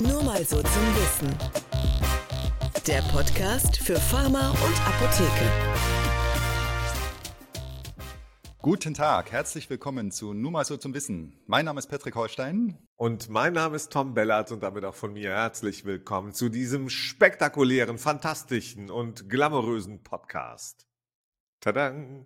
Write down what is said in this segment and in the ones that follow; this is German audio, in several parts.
Nur mal so zum Wissen. Der Podcast für Pharma und Apotheke. Guten Tag, herzlich willkommen zu Nur mal so zum Wissen. Mein Name ist Patrick Holstein. Und mein Name ist Tom Bellert und damit auch von mir herzlich willkommen zu diesem spektakulären, fantastischen und glamourösen Podcast. Tadang!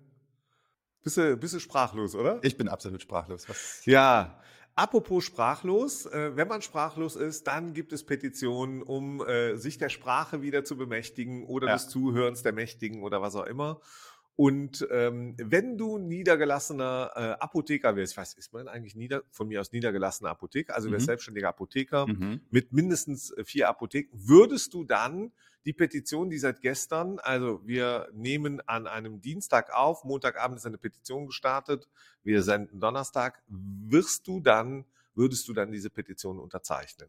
Bist du, bist du sprachlos, oder? Ich bin absolut sprachlos. Was? Ja, Apropos sprachlos, äh, wenn man sprachlos ist, dann gibt es Petitionen, um äh, sich der Sprache wieder zu bemächtigen oder ja. des Zuhörens der Mächtigen oder was auch immer. Und ähm, wenn du niedergelassener äh, Apotheker wärst, was ist man eigentlich nieder, von mir aus niedergelassener Apotheker, also mhm. wärst selbstständiger Apotheker mhm. mit mindestens äh, vier Apotheken, würdest du dann die Petition, die seit gestern, also wir nehmen an einem Dienstag auf, Montagabend ist eine Petition gestartet, wir senden Donnerstag, wirst du dann, würdest du dann diese Petition unterzeichnen?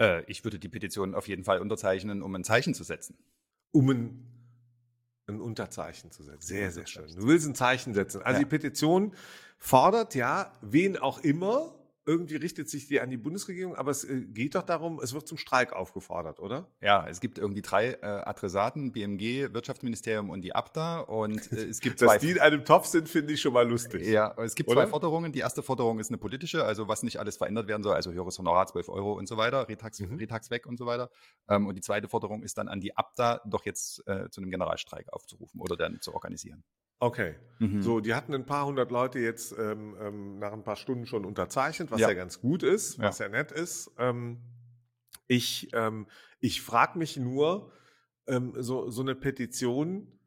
Äh, ich würde die Petition auf jeden Fall unterzeichnen, um ein Zeichen zu setzen. Um ein ein Unterzeichen zu setzen. Sehr, sehr schön. Du willst ein Zeichen setzen. Also ja. die Petition fordert ja, wen auch immer, irgendwie richtet sich die an die Bundesregierung, aber es äh, geht doch darum, es wird zum Streik aufgefordert, oder? Ja, es gibt irgendwie drei äh, Adressaten, BMG, Wirtschaftsministerium und die ABDA und äh, es gibt Dass zwei... die in einem Topf sind, finde ich schon mal lustig. Ja, es gibt oder? zwei Forderungen. Die erste Forderung ist eine politische, also was nicht alles verändert werden soll, also höheres Honorar, 12 Euro und so weiter, Retax, mhm. Retax weg und so weiter. Ähm, und die zweite Forderung ist dann an die ABDA, doch jetzt äh, zu einem Generalstreik aufzurufen oder dann zu organisieren. Okay. Mhm. So, die hatten ein paar hundert Leute jetzt ähm, ähm, nach ein paar Stunden schon unterzeichnet, was ja, ja ganz gut ist, was ja nett ist. Ähm, ich ähm, ich frage mich nur, ähm, so, so eine Petition,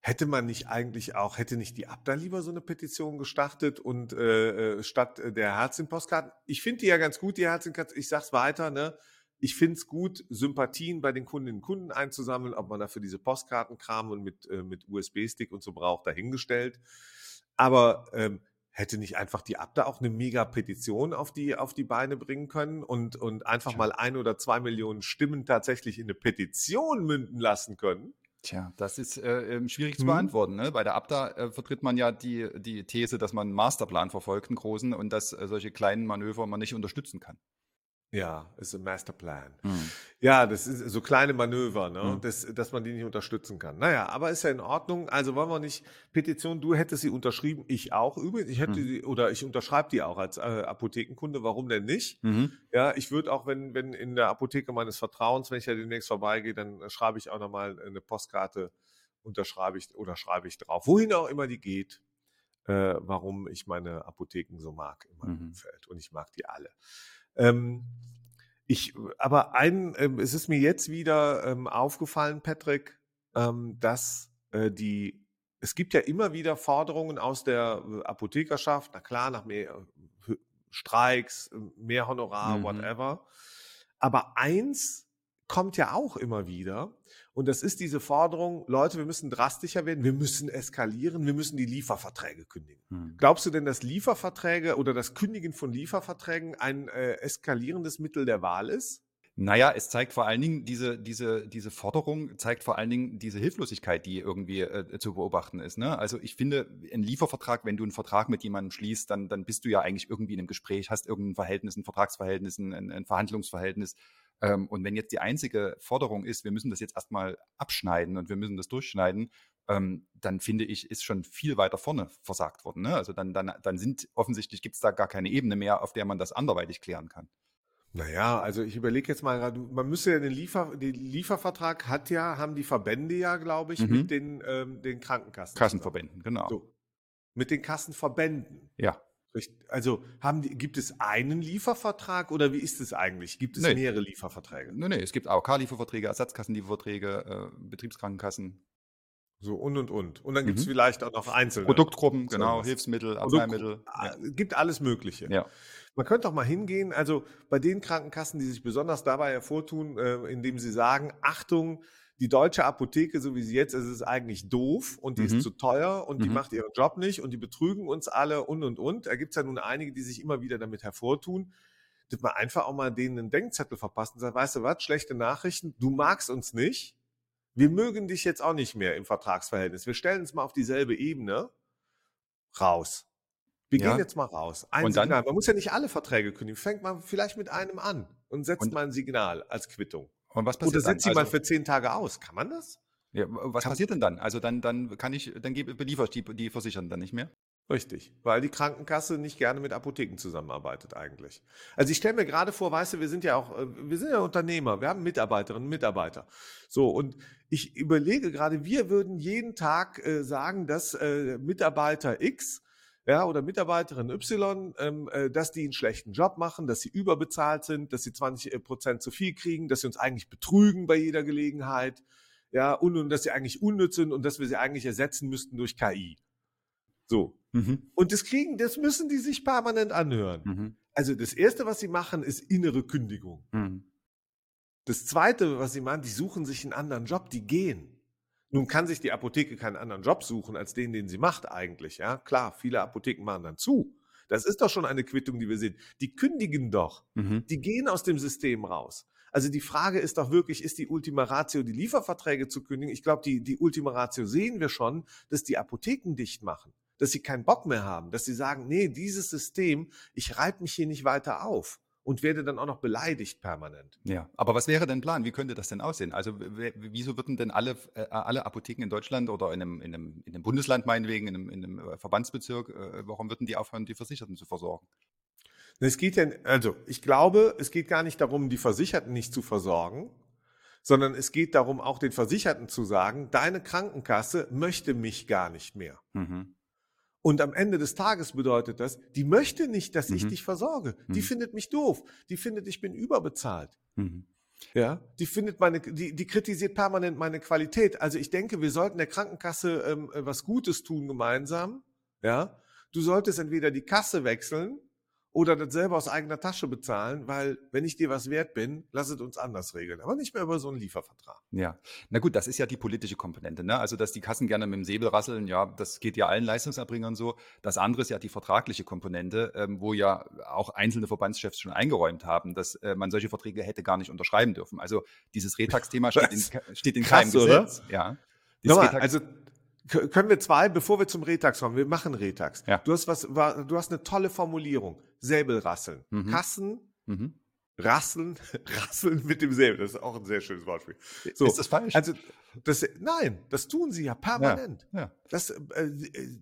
hätte man nicht eigentlich auch, hätte nicht die Abda lieber so eine Petition gestartet und äh, äh statt der Herzchen-Postkarten? Ich finde die ja ganz gut, die Herzchen-Postkarten. Ich sag's weiter, ne? Ich finde es gut, Sympathien bei den Kundinnen und Kunden einzusammeln, ob man dafür diese Postkartenkram und mit, äh, mit USB-Stick und so braucht, dahingestellt. Aber ähm, hätte nicht einfach die Abda auch eine Mega-Petition auf die, auf die Beine bringen können und, und einfach mal ein oder zwei Millionen Stimmen tatsächlich in eine Petition münden lassen können? Tja, das ist äh, ähm, schwierig zu hm. beantworten. Ne? Bei der Abda äh, vertritt man ja die, die These, dass man einen Masterplan verfolgt, einen großen, und dass äh, solche kleinen Manöver man nicht unterstützen kann. Ja, ist ein Masterplan. Mhm. Ja, das ist so kleine Manöver, ne? Mhm. Das, dass man die nicht unterstützen kann. Naja, aber ist ja in Ordnung. Also wollen wir nicht Petition, du hättest sie unterschrieben, ich auch übrigens. Ich hätte mhm. sie, oder ich unterschreibe die auch als äh, Apothekenkunde, warum denn nicht? Mhm. Ja, ich würde auch, wenn, wenn in der Apotheke meines Vertrauens, wenn ich ja demnächst vorbeigehe, dann schreibe ich auch nochmal eine Postkarte, unterschreibe ich oder schreibe ich drauf. Wohin auch immer die geht, äh, warum ich meine Apotheken so mag in meinem mhm. Umfeld. Und ich mag die alle. Ähm, ich, aber ein, äh, es ist mir jetzt wieder ähm, aufgefallen, Patrick, ähm, dass äh, die, es gibt ja immer wieder Forderungen aus der äh, Apothekerschaft, na klar, nach mehr äh, Streiks, mehr Honorar, mhm. whatever. Aber eins kommt ja auch immer wieder. Und das ist diese Forderung, Leute, wir müssen drastischer werden, wir müssen eskalieren, wir müssen die Lieferverträge kündigen. Hm. Glaubst du denn, dass Lieferverträge oder das Kündigen von Lieferverträgen ein äh, eskalierendes Mittel der Wahl ist? Naja, es zeigt vor allen Dingen, diese, diese, diese Forderung zeigt vor allen Dingen diese Hilflosigkeit, die irgendwie äh, zu beobachten ist. Ne? Also ich finde, ein Liefervertrag, wenn du einen Vertrag mit jemandem schließt, dann, dann bist du ja eigentlich irgendwie in einem Gespräch, hast irgendein Verhältnis, ein Vertragsverhältnis, ein, ein Verhandlungsverhältnis. Ähm, und wenn jetzt die einzige Forderung ist, wir müssen das jetzt erstmal abschneiden und wir müssen das durchschneiden, ähm, dann finde ich, ist schon viel weiter vorne versagt worden. Ne? Also dann, dann, dann sind offensichtlich gibt es da gar keine Ebene mehr, auf der man das anderweitig klären kann. Naja, also ich überlege jetzt mal gerade, man müsste ja den, Liefer, den Liefervertrag hat ja, haben die Verbände ja, glaube ich, mhm. mit den, ähm, den Krankenkassen. Kassenverbänden, genau. So. Mit den Kassenverbänden. Ja. Also haben die, gibt es einen Liefervertrag oder wie ist es eigentlich? Gibt es nee. mehrere Lieferverträge? Nein, nee, es gibt AOK-Lieferverträge, Ersatzkassenlieferverträge, äh, Betriebskrankenkassen. So und und und. Und dann gibt es mhm. vielleicht auch noch einzelne. Produktgruppen, genau, Hilfsmittel, Arzneimittel. Ja. Gibt alles Mögliche. Ja. Man könnte auch mal hingehen, also bei den Krankenkassen, die sich besonders dabei hervortun, äh, indem sie sagen, Achtung, die deutsche Apotheke, so wie sie jetzt ist, ist eigentlich doof und die mhm. ist zu teuer und mhm. die macht ihren Job nicht und die betrügen uns alle und und und. Da gibt es ja nun einige, die sich immer wieder damit hervortun, dass man einfach auch mal denen einen Denkzettel verpasst und sagt, weißt du was, schlechte Nachrichten, du magst uns nicht, wir mögen dich jetzt auch nicht mehr im Vertragsverhältnis. Wir stellen uns mal auf dieselbe Ebene raus. Wir Ja. gehen jetzt mal raus. Ein Und dann? Signal. Man muss ja nicht alle Verträge kündigen. Fängt man vielleicht mit einem an und setzt Und- mal ein Signal als Quittung. Und was Oder passiert dann? setzt sie mal Also, für zehn Tage aus. Kann man das? ja, was passiert denn dann? Also dann, dann kann ich, dann beliefer ich die, die Versicherten dann nicht mehr? Richtig, weil die Krankenkasse nicht gerne mit Apotheken zusammenarbeitet eigentlich. Also ich stelle mir gerade vor, weißt du, wir sind ja auch, äh, wir sind ja Unternehmer, wir haben Mitarbeiterinnen und Mitarbeiter. So, und ich überlege gerade, wir würden jeden Tag äh, sagen, dass äh, Mitarbeiter X ja, oder Mitarbeiterin Y, ähm, äh, dass die einen schlechten Job machen, dass sie überbezahlt sind, dass sie 20 äh, Prozent zu viel kriegen, dass sie uns eigentlich betrügen bei jeder Gelegenheit, ja, und, und dass sie eigentlich unnütz sind und dass wir sie eigentlich ersetzen müssten durch KI. So, Mhm. und das kriegen, das müssen die sich permanent anhören. Mhm. Also das erste, was sie machen, ist innere Kündigung. Mhm. Das zweite, was sie machen, die suchen sich einen anderen Job, die gehen. Nun kann sich die Apotheke keinen anderen Job suchen als den, den sie macht eigentlich. Ja, klar, viele Apotheken machen dann zu. Das ist doch schon eine Quittung, die wir sehen. Die kündigen doch. Mhm. Die gehen aus dem System raus. Also die Frage ist doch wirklich, ist die Ultima Ratio, die Lieferverträge zu kündigen? Ich glaube, die, die Ultima Ratio sehen wir schon, dass die Apotheken dicht machen, dass sie keinen Bock mehr haben, dass sie sagen, nee, dieses System, ich reibe mich hier nicht weiter auf und werde dann auch noch beleidigt permanent. Ja, aber was wäre denn Plan? Wie könnte das denn aussehen? Also wieso würden denn alle, äh, alle Apotheken in Deutschland oder in einem, in einem, in einem Bundesland meinetwegen, in einem, in einem äh, Verbandsbezirk, äh, warum würden die aufhören, die Versicherten zu versorgen? Es geht ja, also ich glaube, es geht gar nicht darum, die Versicherten nicht zu versorgen, sondern es geht darum, auch den Versicherten zu sagen, deine Krankenkasse möchte mich gar nicht mehr. Mhm. Und am Ende des Tages bedeutet das, die möchte nicht, dass ich Mhm. dich versorge. Die Mhm. findet mich doof. Die findet, ich bin überbezahlt. Mhm. Ja, die findet meine, die, die kritisiert permanent meine Qualität. Also ich denke, wir sollten der Krankenkasse ähm, äh, was Gutes tun gemeinsam. Ja, du solltest entweder die Kasse wechseln oder das selber aus eigener Tasche bezahlen, weil wenn ich dir was wert bin, lass es uns anders regeln. Aber nicht mehr über so einen Liefervertrag. Ja, na gut, das ist ja die politische Komponente. Ne? Also, dass die Kassen gerne mit dem Säbel rasseln, ja, das geht ja allen Leistungserbringern so. Das andere ist ja die vertragliche Komponente, ähm, wo ja auch einzelne Verbandschefs schon eingeräumt haben, dass äh, man solche Verträge hätte gar nicht unterschreiben dürfen. Also dieses Retax-Thema steht, in, steht in keinem oder? Gesetz. Ja. Dieses Nochmal, also können wir zwei, bevor wir zum Retax kommen, wir machen Retax. Ja. Du hast was, du hast eine tolle Formulierung. Säbelrasseln. Mhm. Kassen mhm. rasseln, rasseln mit dem Säbel. Das ist auch ein sehr schönes Wortspiel. So, Ist das falsch? Also, das, nein, das tun sie ja permanent. ja. Das, äh,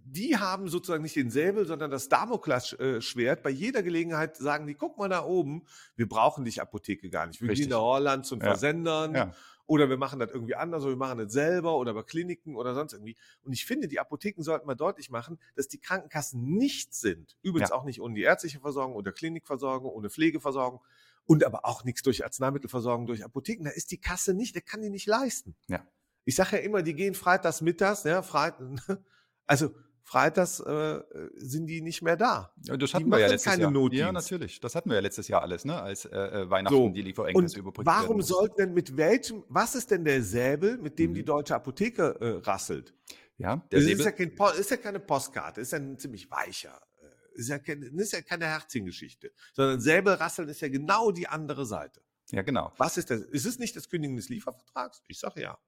die haben sozusagen nicht den Säbel, sondern das Damoklesschwert. Bei jeder Gelegenheit sagen die, guck mal da oben, wir brauchen dich Apotheke gar nicht. Wir Richtig. gehen nach Holland zu den Ja. Versendern Ja. Oder wir machen das irgendwie anders oder wir machen das selber oder bei Kliniken oder sonst irgendwie. Und ich finde, die Apotheken sollten mal deutlich machen, dass die Krankenkassen nichts sind. Übrigens Ja. auch nicht ohne die ärztliche Versorgung oder Klinikversorgung, ohne Pflegeversorgung und aber auch nichts durch Arzneimittelversorgung, durch Apotheken. Da ist die Kasse nicht, der kann die nicht leisten. Ja. Ich sage ja immer, die gehen freitags mittags, ja, Freit also freitags äh, sind die nicht mehr da. Ja, Das Die hatten wir ja letztes keine Jahr. Ja, Notdienst. natürlich. Das hatten wir ja letztes Jahr alles, ne? Als äh, äh, Weihnachten So, die Und Lieferengpässe überbrückt warum werden sollten denn mit welchem, was ist denn der Säbel, mit dem Mhm. die deutsche Apotheke äh, rasselt? Ja, der Das ist Säbel. ja, kein, ist ja keine Postkarte, ist ja ein ziemlich weicher. äh, Ist ja, kein, ist ja keine Herzchengeschichte, sondern Säbelrasseln ist ja genau die andere Seite. Ja, genau. Was ist das? Ist es nicht das Kündigen des Liefervertrags? Ich sage ja.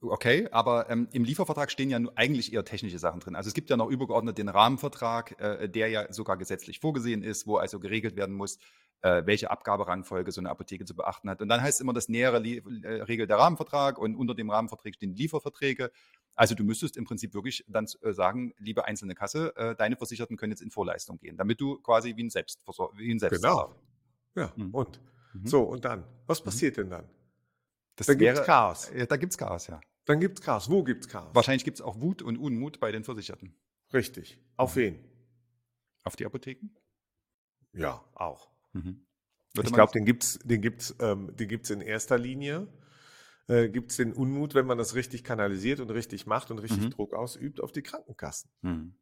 Okay, aber ähm, im Liefervertrag stehen ja nur eigentlich eher technische Sachen drin. Also es gibt ja noch übergeordnet den Rahmenvertrag, äh, der ja sogar gesetzlich vorgesehen ist, wo also geregelt werden muss, äh, welche Abgaberangfolge so eine Apotheke zu beachten hat. Und dann heißt immer, das nähere Lie äh, regelt der Rahmenvertrag und unter dem Rahmenvertrag stehen Lieferverträge. Also du müsstest im Prinzip wirklich dann äh, sagen, liebe einzelne Kasse, äh, deine Versicherten können jetzt in Vorleistung gehen, damit du quasi wie ein Selbstversor wie ein Selbstzahler. Ja, Mhm. und? Mhm. So, und dann? Was passiert denn dann? Das gibt's wäre- Chaos. Ja, da gibt es Chaos, ja. Dann gibt's Chaos. Wo gibt's Chaos? Wahrscheinlich gibt es auch Wut und Unmut bei den Versicherten. Richtig. Auf wen? Auf die Apotheken? Ja, auch. Mhm. Ich glaube, den gibt's, den gibt's, ähm, den gibt's in erster Linie. Äh, gibt's den Unmut, wenn man das richtig kanalisiert und richtig macht und richtig Mhm. Druck ausübt auf die Krankenkassen, Mhm.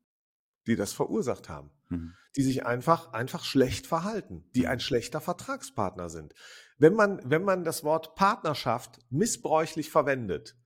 die das verursacht haben, Mhm. die sich einfach, einfach schlecht verhalten, die ein schlechter Vertragspartner sind. Wenn man, wenn man das Wort Partnerschaft missbräuchlich verwendet,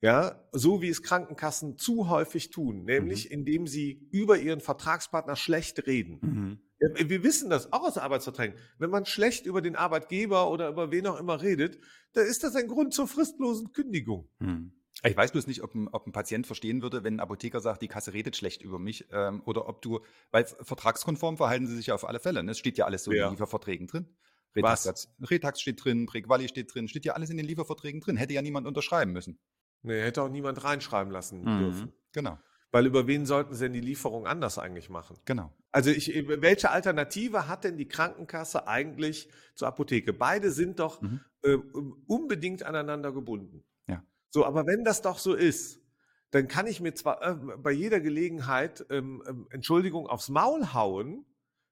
ja, so wie es Krankenkassen zu häufig tun, nämlich indem sie über ihren Vertragspartner schlecht reden, Mhm. ja, wir wissen das auch aus Arbeitsverträgen. Wenn man schlecht über den Arbeitgeber oder über wen auch immer redet, dann ist das ein Grund zur fristlosen Kündigung. Mhm. Ich weiß bloß nicht, ob ein, ob ein Patient verstehen würde, wenn ein Apotheker sagt, die Kasse redet schlecht über mich, ähm, oder ob du, weil vertragskonform verhalten sie sich ja auf alle Fälle. Ne? Es steht ja alles so ja. in den Lieferverträgen drin. Retax, Retax steht drin, Prequali steht drin, steht ja alles in den Lieferverträgen drin. Hätte ja niemand unterschreiben müssen. Nee, hätte auch niemand reinschreiben lassen mhm. dürfen. Genau. Weil über wen sollten sie denn die Lieferung anders eigentlich machen? Genau. Also ich, welche Alternative hat denn die Krankenkasse eigentlich zur Apotheke? Beide sind doch mhm. äh, unbedingt aneinander gebunden. So, aber wenn das doch so ist, dann kann ich mir zwar äh, bei jeder Gelegenheit ähm, ähm, Entschuldigung aufs Maul hauen,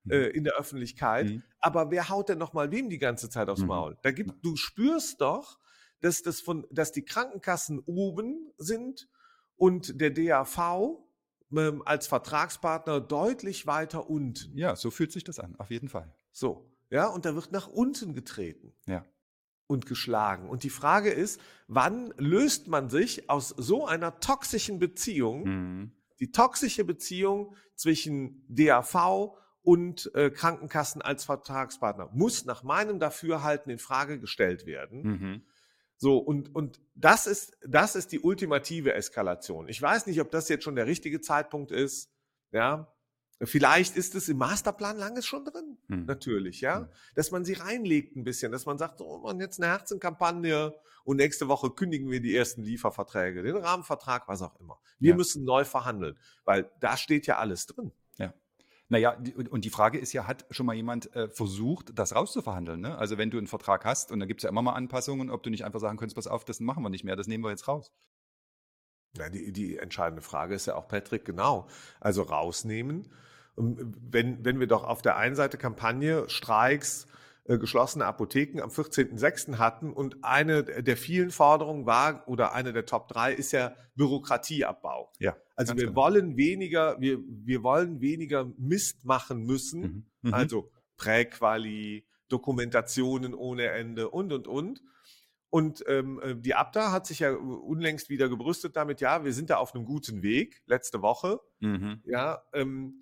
mhm. äh, in der Öffentlichkeit. Mhm. Aber wer haut denn noch mal wem die ganze Zeit aufs mhm. Maul? Da gibt, du spürst doch, dass das von, dass die Krankenkassen oben sind und der DAV ähm, als Vertragspartner deutlich weiter unten. Ja, so fühlt sich das an, auf jeden Fall. So, ja, und da wird nach unten getreten. Ja. Und geschlagen. Und die Frage ist, wann löst man sich aus so einer toxischen Beziehung, mhm. die toxische Beziehung zwischen DAV und äh, Krankenkassen als Vertragspartner muss nach meinem Dafürhalten in Frage gestellt werden. Mhm. So, und, und das ist, das ist die ultimative Eskalation. Ich weiß nicht, ob das jetzt schon der richtige Zeitpunkt ist. Ja, Vielleicht ist es im Masterplan langes schon drin, hm. natürlich, ja. Hm. Dass man sie reinlegt ein bisschen, dass man sagt, so, man jetzt eine Herzenkampagne und nächste Woche kündigen wir die ersten Lieferverträge, den Rahmenvertrag, was auch immer. Wir ja. müssen neu verhandeln, weil da steht ja alles drin. Naja, und die Frage ist ja, hat schon mal jemand äh, versucht, das rauszuverhandeln? Ne? Also wenn du einen Vertrag hast, und da gibt es ja immer mal Anpassungen, ob du nicht einfach sagen könntest, pass auf, das machen wir nicht mehr, das nehmen wir jetzt raus. Ja, die, die entscheidende Frage ist ja auch, Patrick, genau. Also rausnehmen. Und wenn, wenn wir doch auf der einen Seite Kampagne, Streiks, äh, geschlossene Apotheken am 14.06. hatten. Und eine der vielen Forderungen war, oder eine der Top drei, ist ja Bürokratieabbau. Ja. Also wir genau. wollen weniger, wir, wir wollen weniger Mist machen müssen. Mhm. Mhm. Also Präquali, Dokumentationen ohne Ende und, und, und. Und ähm, äh, die Abda hat sich ja unlängst wieder gebrüstet damit, ja, wir sind da auf einem guten Weg, letzte Woche. Mhm. Ja, ähm,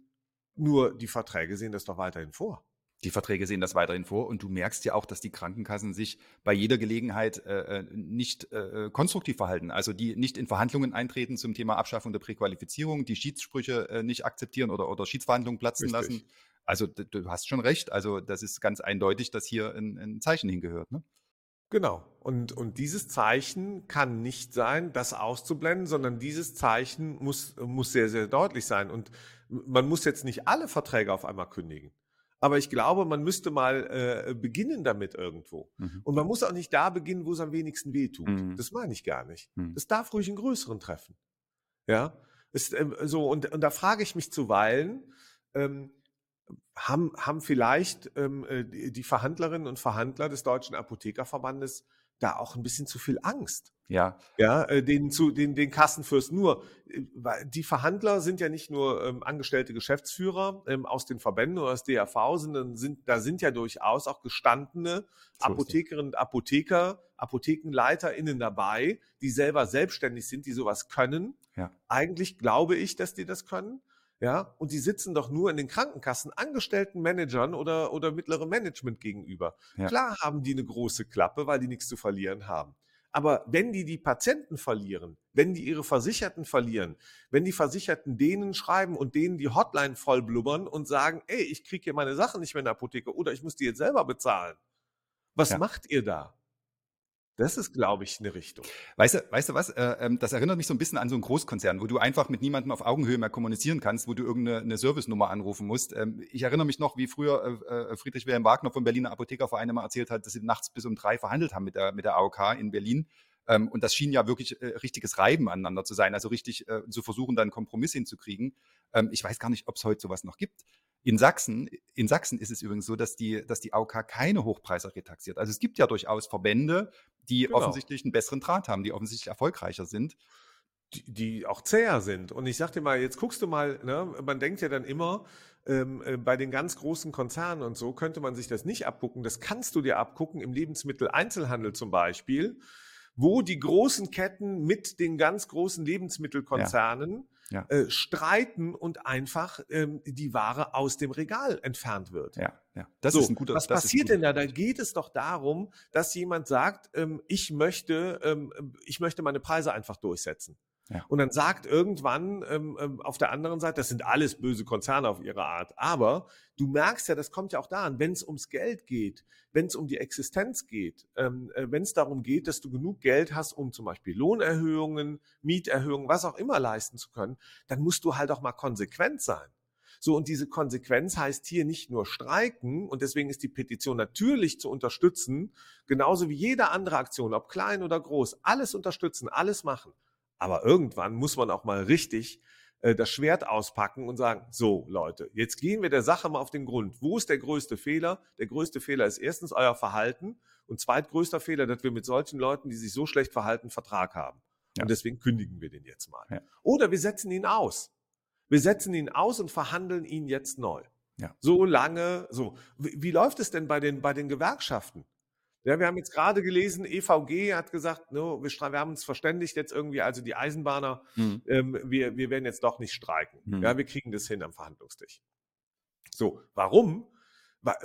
nur die Verträge sehen das doch weiterhin vor. Die Verträge sehen das weiterhin vor und du merkst ja auch, dass die Krankenkassen sich bei jeder Gelegenheit äh, äh, nicht äh, konstruktiv verhalten. Also die nicht in Verhandlungen eintreten zum Thema Abschaffung der Präqualifizierung, die Schiedssprüche äh, nicht akzeptieren oder, oder Schiedsverhandlungen platzen Richtig. lassen. Also du hast schon recht. Also das ist ganz eindeutig, dass hier ein, ein Zeichen hingehört. Ne? Genau. Und, und dieses Zeichen kann nicht sein, das auszublenden, sondern dieses Zeichen muss, muss sehr, sehr deutlich sein. Und man muss jetzt nicht alle Verträge auf einmal kündigen. Aber ich glaube, man müsste mal äh, beginnen damit irgendwo. Mhm. Und man muss auch nicht da beginnen, wo es am wenigsten weh tut. Mhm. Das meine ich gar nicht. Mhm. Das darf ruhig einen größeren treffen. Ja. Ist, ähm, so, und, und da frage ich mich zuweilen, ähm, haben, haben vielleicht ähm, äh, die, Verhandlerinnen und Verhandler des Deutschen Apothekerverbandes da auch ein bisschen zu viel Angst. Ja. Ja, äh, den, zu, den, den Kassenfürst. Nur, äh, die Verhandler sind ja nicht nur ähm, angestellte Geschäftsführer ähm, aus den Verbänden oder aus DRV, sondern sind, da sind ja durchaus auch gestandene so Apothekerinnen und Apotheker, ApothekenleiterInnen dabei, die selber selbstständig sind, die sowas können. Ja. Eigentlich glaube ich, dass die das können. Ja, und die sitzen doch nur in den Krankenkassen angestellten Managern oder, oder mittlerem Management gegenüber. Ja. Klar haben die eine große Klappe, weil die nichts zu verlieren haben. Aber wenn die die Patienten verlieren, wenn die ihre Versicherten verlieren, wenn die Versicherten denen schreiben und denen die Hotline voll blubbern und sagen, ey, ich kriege hier meine Sachen nicht mehr in der Apotheke oder ich muss die jetzt selber bezahlen. Was ja. macht ihr da? Das ist, glaube ich, eine Richtung. Weißt du, weißt du was? Äh, ähm, das erinnert mich so ein bisschen an so einen Großkonzern, wo du einfach mit niemandem auf Augenhöhe mehr kommunizieren kannst, wo du irgendeine Servicenummer anrufen musst. Ähm, ich erinnere mich noch, wie früher äh, äh, Friedrich Wilhelm Wagner vom Berliner Apothekerverein immer erzählt hat, dass sie nachts bis um drei verhandelt haben mit der, mit der AOK in Berlin. Ähm, und das schien ja wirklich richtiges Reiben aneinander zu sein, also richtig zu versuchen, da einen Kompromiss hinzukriegen. ich weiß gar nicht, ob es heute sowas noch gibt. In Sachsen, in Sachsen ist es übrigens so, dass die, dass die AOK keine Hochpreise retaxiert. Also es gibt ja durchaus Verbände, die genau. offensichtlich einen besseren Draht haben, die offensichtlich erfolgreicher sind. Die, die auch zäher sind. Und ich sag dir mal, jetzt guckst du mal, ne, man denkt ja dann immer, ähm, äh, bei den ganz großen Konzernen und so könnte man sich das nicht abgucken. Das kannst du dir abgucken im Lebensmitteleinzelhandel zum Beispiel, wo die großen Ketten mit den ganz großen Lebensmittelkonzernen ja ja. äh, streiten und einfach ähm, die Ware aus dem Regal entfernt wird. Ja. ja. Das so, ist ein guter Was passiert denn da? Da geht es doch darum, dass jemand sagt, ähm, ich möchte, ähm, ich möchte meine Preise einfach durchsetzen. Ja. Und dann sagt irgendwann ähm, ähm, auf der anderen Seite, das sind alles böse Konzerne auf ihre Art, aber du merkst ja, das kommt ja auch daran, wenn es ums Geld geht, wenn es um die Existenz geht, ähm, äh, wenn es darum geht, dass du genug Geld hast, um zum Beispiel Lohnerhöhungen, Mieterhöhungen, was auch immer leisten zu können, dann musst du halt auch mal konsequent sein. So, und diese Konsequenz heißt hier nicht nur streiken, und deswegen ist die Petition natürlich zu unterstützen, genauso wie jede andere Aktion, ob klein oder groß, alles unterstützen, alles machen. Aber irgendwann muss man auch mal richtig äh, das Schwert auspacken und sagen, so Leute, jetzt gehen wir der Sache mal auf den Grund. Wo ist der größte Fehler? Der größte Fehler ist erstens euer Verhalten und zweitgrößter Fehler, dass wir mit solchen Leuten, die sich so schlecht verhalten, Vertrag haben. Ja. Und deswegen kündigen wir den jetzt mal. Ja. Oder wir setzen ihn aus. Wir setzen ihn aus und verhandeln ihn jetzt neu. Ja. So lange, so. Wie, wie läuft es denn bei den, bei den Gewerkschaften? Ja, wir haben jetzt gerade gelesen, EVG hat gesagt, no, wir, wir, haben uns verständigt jetzt irgendwie, also die Eisenbahner, mhm. ähm, wir, wir werden jetzt doch nicht streiken. Mhm. Ja, wir kriegen das hin am Verhandlungstisch. So, warum? Weil,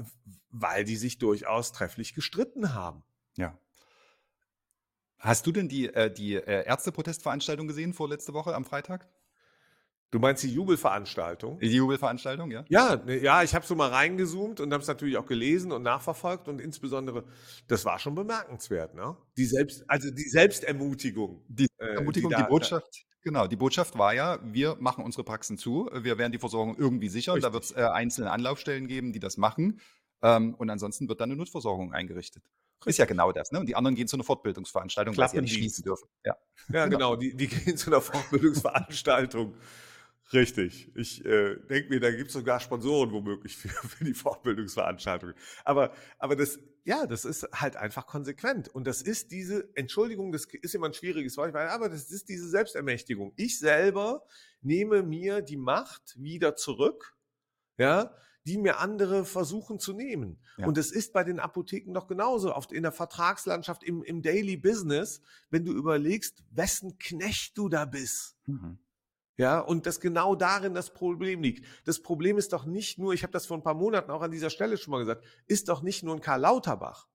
weil die sich durchaus trefflich gestritten haben. Ja. Hast du denn die, äh, die äh, Ärzteprotestveranstaltung gesehen vorletzte Woche am Freitag? Du meinst die Jubelveranstaltung? Die Jubelveranstaltung, ja? Ja, ne, ja, ich habe so mal reingezoomt und habe es natürlich auch gelesen und nachverfolgt und insbesondere, das war schon bemerkenswert, ne? Die selbst, also die Selbstermutigung. Die äh, Ermutigung, die, da, die Botschaft. Genau, die Botschaft war ja, wir machen unsere Praxen zu, wir werden die Versorgung irgendwie sichern, Richtig. da wird es äh, einzelne Anlaufstellen geben, die das machen ähm, und ansonsten wird dann eine Notversorgung eingerichtet. Richtig. Ist ja genau das, ne? Und die anderen gehen zu einer Fortbildungsveranstaltung, weil sie ja nicht schließen dürfen. Ja, ja genau, die, die gehen zu einer Fortbildungsveranstaltung. Richtig. Ich äh, denke mir, da gibt es sogar Sponsoren womöglich für, für die Fortbildungsveranstaltung. Aber, aber das, ja, das ist halt einfach konsequent. Und das ist diese, Entschuldigung, das ist immer ein schwieriges Wort, aber das ist diese Selbstermächtigung. Ich selber nehme mir die Macht wieder zurück, ja, die mir andere versuchen zu nehmen. Ja. Und es ist bei den Apotheken doch genauso, oft in der Vertragslandschaft, im, im Daily Business, wenn du überlegst, wessen Knecht du da bist. Mhm. Ja, und das genau darin das Problem liegt. Das Problem ist doch nicht nur, ich habe das vor ein paar Monaten auch an dieser Stelle schon mal gesagt, ist doch nicht nur ein Karl Lauterbach,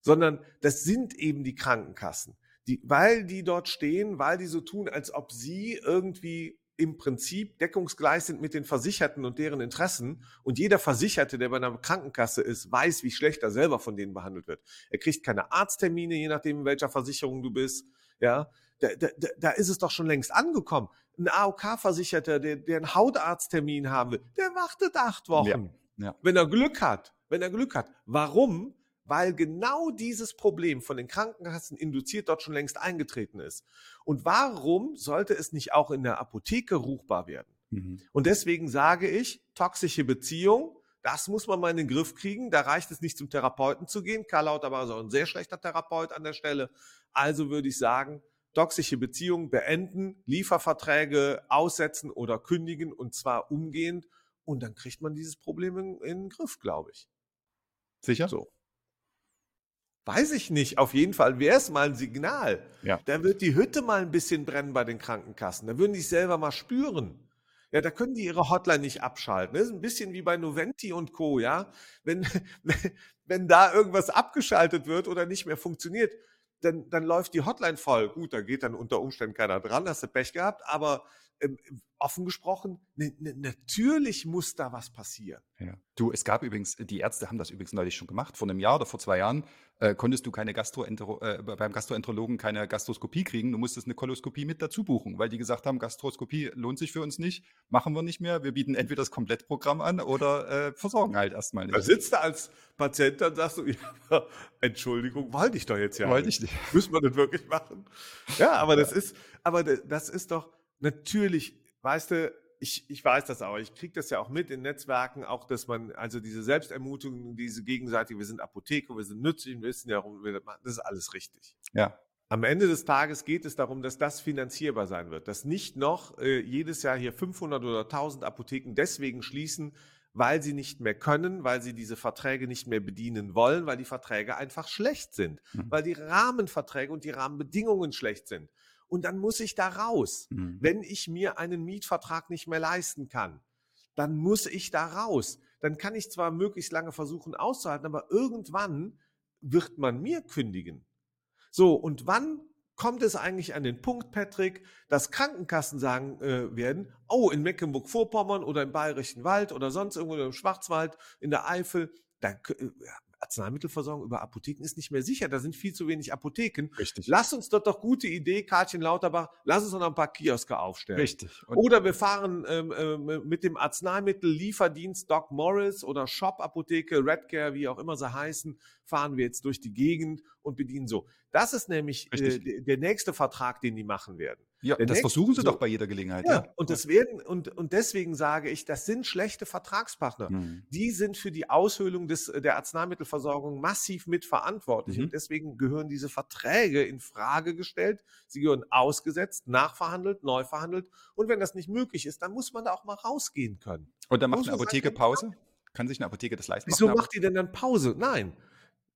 sondern das sind eben die Krankenkassen. Die, weil die dort stehen, weil die so tun, als ob sie irgendwie im Prinzip deckungsgleich sind mit den Versicherten und deren Interessen. Und jeder Versicherte, der bei einer Krankenkasse ist, weiß, wie schlecht er selber von denen behandelt wird. Er kriegt keine Arzttermine, je nachdem, in welcher Versicherung du bist. Ja, da, da, da ist es doch schon längst angekommen. Ein AOK-Versicherter, der, der einen Hautarzttermin haben will, der wartet acht Wochen. Ja, ja. Wenn er Glück hat. Wenn er Glück hat. Warum? Weil genau dieses Problem von den Krankenkassen induziert dort schon längst eingetreten ist. Und warum sollte es nicht auch in der Apotheke ruchbar werden? Mhm. Und deswegen sage ich, toxische Beziehung, das muss man mal in den Griff kriegen. Da reicht es nicht zum Therapeuten zu gehen. Karl Lauterbach ist auch ein sehr schlechter Therapeut an der Stelle. Also würde ich sagen, toxische Beziehungen beenden, Lieferverträge aussetzen oder kündigen und zwar umgehend. Und dann kriegt man dieses Problem in, in den Griff, glaube ich. Sicher? So. Weiß ich nicht. Auf jeden Fall wäre es mal ein Signal. Ja. Da wird die Hütte mal ein bisschen brennen bei den Krankenkassen. Da würden die es selber mal spüren. Ja, da können die ihre Hotline nicht abschalten. Das ist ein bisschen wie bei Noventi und Co. Ja, wenn, wenn da irgendwas abgeschaltet wird oder nicht mehr funktioniert, dann, dann läuft die Hotline voll. Gut, da geht dann unter Umständen keiner dran, hast du Pech gehabt, aber offen gesprochen, ne, ne, natürlich muss da was passieren. Ja. Du, es gab übrigens, die Ärzte haben das übrigens neulich schon gemacht. Vor einem Jahr oder vor zwei Jahren äh, konntest du keine Gastroentero äh, beim Gastroenterologen keine Gastroskopie kriegen. Du musstest eine Koloskopie mit dazu buchen, weil die gesagt haben, Gastroskopie lohnt sich für uns nicht, machen wir nicht mehr. Wir bieten entweder das Komplettprogramm an oder äh, versorgen halt erstmal nicht. Da sitzt du als Patient und sagst du, ja, Entschuldigung, wollte ich doch jetzt ja. Wollte ich nicht. Müssen wir das wirklich machen? Ja, aber das ist, aber das ist doch natürlich, weißt du, ich, ich weiß das auch, ich kriege das ja auch mit in Netzwerken, auch dass man, also diese Selbstermutigung, diese gegenseitige, wir sind Apotheker, wir sind nützlich, wir wissen ja, warum wir das machen, das ist alles richtig. Ja. Am Ende des Tages geht es darum, dass das finanzierbar sein wird, dass nicht noch äh, jedes Jahr hier 500 oder 1000 Apotheken deswegen schließen, weil sie nicht mehr können, weil sie diese Verträge nicht mehr bedienen wollen, weil die Verträge einfach schlecht sind, mhm. weil die Rahmenverträge und die Rahmenbedingungen schlecht sind und dann muss ich da raus. Mhm. Wenn ich mir einen Mietvertrag nicht mehr leisten kann, dann muss ich da raus. dann kann ich zwar möglichst lange versuchen auszuhalten, aber irgendwann wird man mir kündigen. So, und wann kommt es eigentlich an den Punkt, Patrick, dass Krankenkassen sagen äh, werden, oh, in Mecklenburg-Vorpommern oder im Bayerischen Wald oder sonst irgendwo im Schwarzwald, in der Eifel, da, äh, Arzneimittelversorgung über Apotheken ist nicht mehr sicher. Da sind viel zu wenig Apotheken. Richtig. Lass uns dort doch gute Idee, Kartchen Lauterbach, lass uns noch ein paar Kioske aufstellen. Richtig. Und oder wir fahren ähm, äh, mit dem Arzneimittel-Lieferdienst Doc Morris oder Shop-Apotheke, Redcare, wie auch immer sie heißen, fahren wir jetzt durch die Gegend und bedienen so. Das ist nämlich äh, der nächste Vertrag, den die machen werden. Ja, der das nächste, versuchen sie so, doch bei jeder Gelegenheit. Ja, Ja, und das werden, und, und deswegen sage ich, das sind schlechte Vertragspartner. Mhm. Die sind für die Aushöhlung des, der Arzneimittelversorgung massiv mitverantwortlich. Mhm. Und deswegen gehören diese Verträge in Frage gestellt. Sie gehören ausgesetzt, nachverhandelt, neu verhandelt. Und wenn das nicht möglich ist, dann muss man da auch mal rausgehen können. Und dann macht Muss eine Apotheke Pause? Kann sich eine Apotheke das leisten? Wieso macht die denn dann Pause? Nein.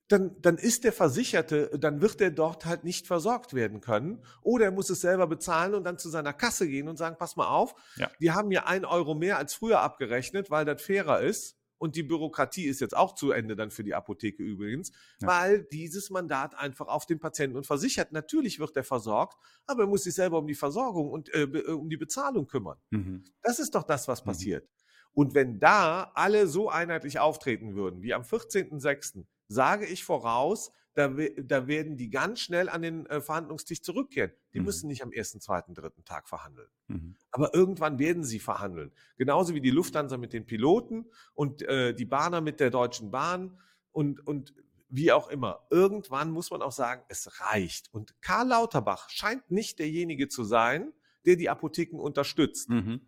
Dann, dann ist der Versicherte, dann wird er dort halt nicht versorgt werden können. Oder er muss es selber bezahlen und dann zu seiner Kasse gehen und sagen, pass mal auf, Ja. die haben mir ein Euro mehr als früher abgerechnet, weil das fairer ist. Und die Bürokratie ist jetzt auch zu Ende dann für die Apotheke übrigens, Ja. weil dieses Mandat einfach auf den Patienten und versichert. Natürlich wird er versorgt, aber er muss sich selber um die Versorgung und äh, be- um die Bezahlung kümmern. Mhm. Das ist doch das, was Mhm. passiert. Und wenn da alle so einheitlich auftreten würden, wie am 14.06., sage ich voraus, da, da werden die ganz schnell an den äh, Verhandlungstisch zurückkehren. Die Mhm. müssen nicht am ersten, zweiten, dritten Tag verhandeln. Mhm. Aber irgendwann werden sie verhandeln. Genauso wie die Lufthansa mit den Piloten und äh, die Bahner mit der Deutschen Bahn und, und wie auch immer. Irgendwann muss man auch sagen, es reicht. Und Karl Lauterbach scheint nicht derjenige zu sein, der die Apotheken unterstützt. Mhm.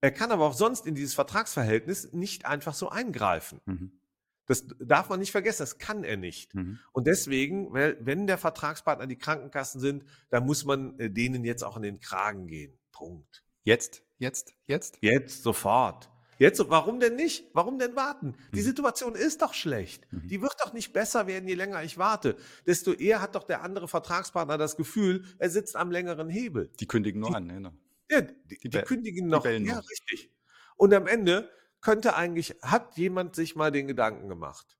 Er kann aber auch sonst in dieses Vertragsverhältnis nicht einfach so eingreifen. Das darf man nicht vergessen, das kann er nicht. Mhm. Und deswegen, weil, wenn der Vertragspartner die Krankenkassen sind, dann muss man äh, denen jetzt auch in den Kragen gehen. Punkt. Jetzt, jetzt, jetzt. Jetzt sofort. Jetzt, warum denn nicht? Warum denn warten? Die Mhm. Situation ist doch schlecht. Mhm. Die wird doch nicht besser werden, je länger ich warte. Desto eher hat doch der andere Vertragspartner das Gefühl, er sitzt am längeren Hebel. Die kündigen nur Die- an. Genau. Ja, die, Die die, kündigen noch. ja, noch. richtig. Und am Ende könnte eigentlich, hat jemand sich mal den Gedanken gemacht,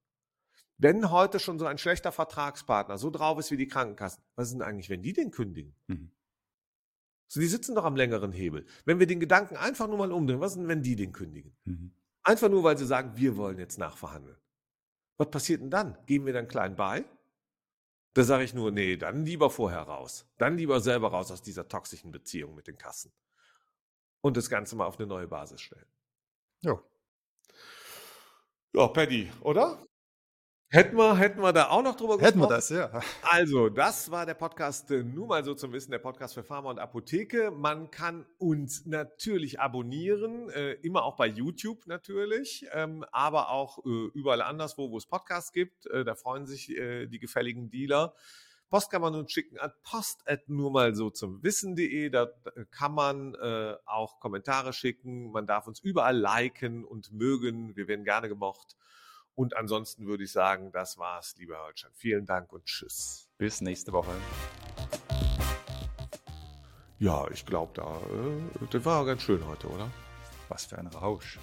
wenn heute schon so ein schlechter Vertragspartner so drauf ist wie die Krankenkassen, was ist denn eigentlich, wenn die den kündigen? Mhm. So, die sitzen doch am längeren Hebel. Wenn wir den Gedanken einfach nur mal umdrehen, was ist denn, wenn die den kündigen? Mhm. Einfach nur, weil sie sagen, wir wollen jetzt nachverhandeln. Was passiert denn dann? Geben wir dann klein bei? Da sage ich nur, nee, dann lieber vorher raus. Dann lieber selber raus aus dieser toxischen Beziehung mit den Kassen. Und das Ganze mal auf eine neue Basis stellen. Ja. Ja, Paddy, oder? Hätten wir, hätten wir da auch noch drüber Hätten wir gesprochen? das, ja. Also, das war der Podcast, äh, nur mal so zum Wissen, der Podcast für Pharma und Apotheke. Man kann uns natürlich abonnieren, äh, immer auch bei YouTube natürlich, ähm, aber auch äh, überall anderswo, wo es Podcasts gibt. Äh, da freuen sich äh, die gefälligen Dealer. Post kann man uns schicken an post nur mal so zum Wissen.de. Da kann man äh, auch Kommentare schicken. Man darf uns überall liken und mögen. Wir werden gerne gemocht. Und ansonsten würde ich sagen, das war's, lieber Holstein. Vielen Dank und tschüss. Bis nächste Woche. Ja, ich glaube, da, äh, das war ganz schön heute, oder? Was für ein Rausch.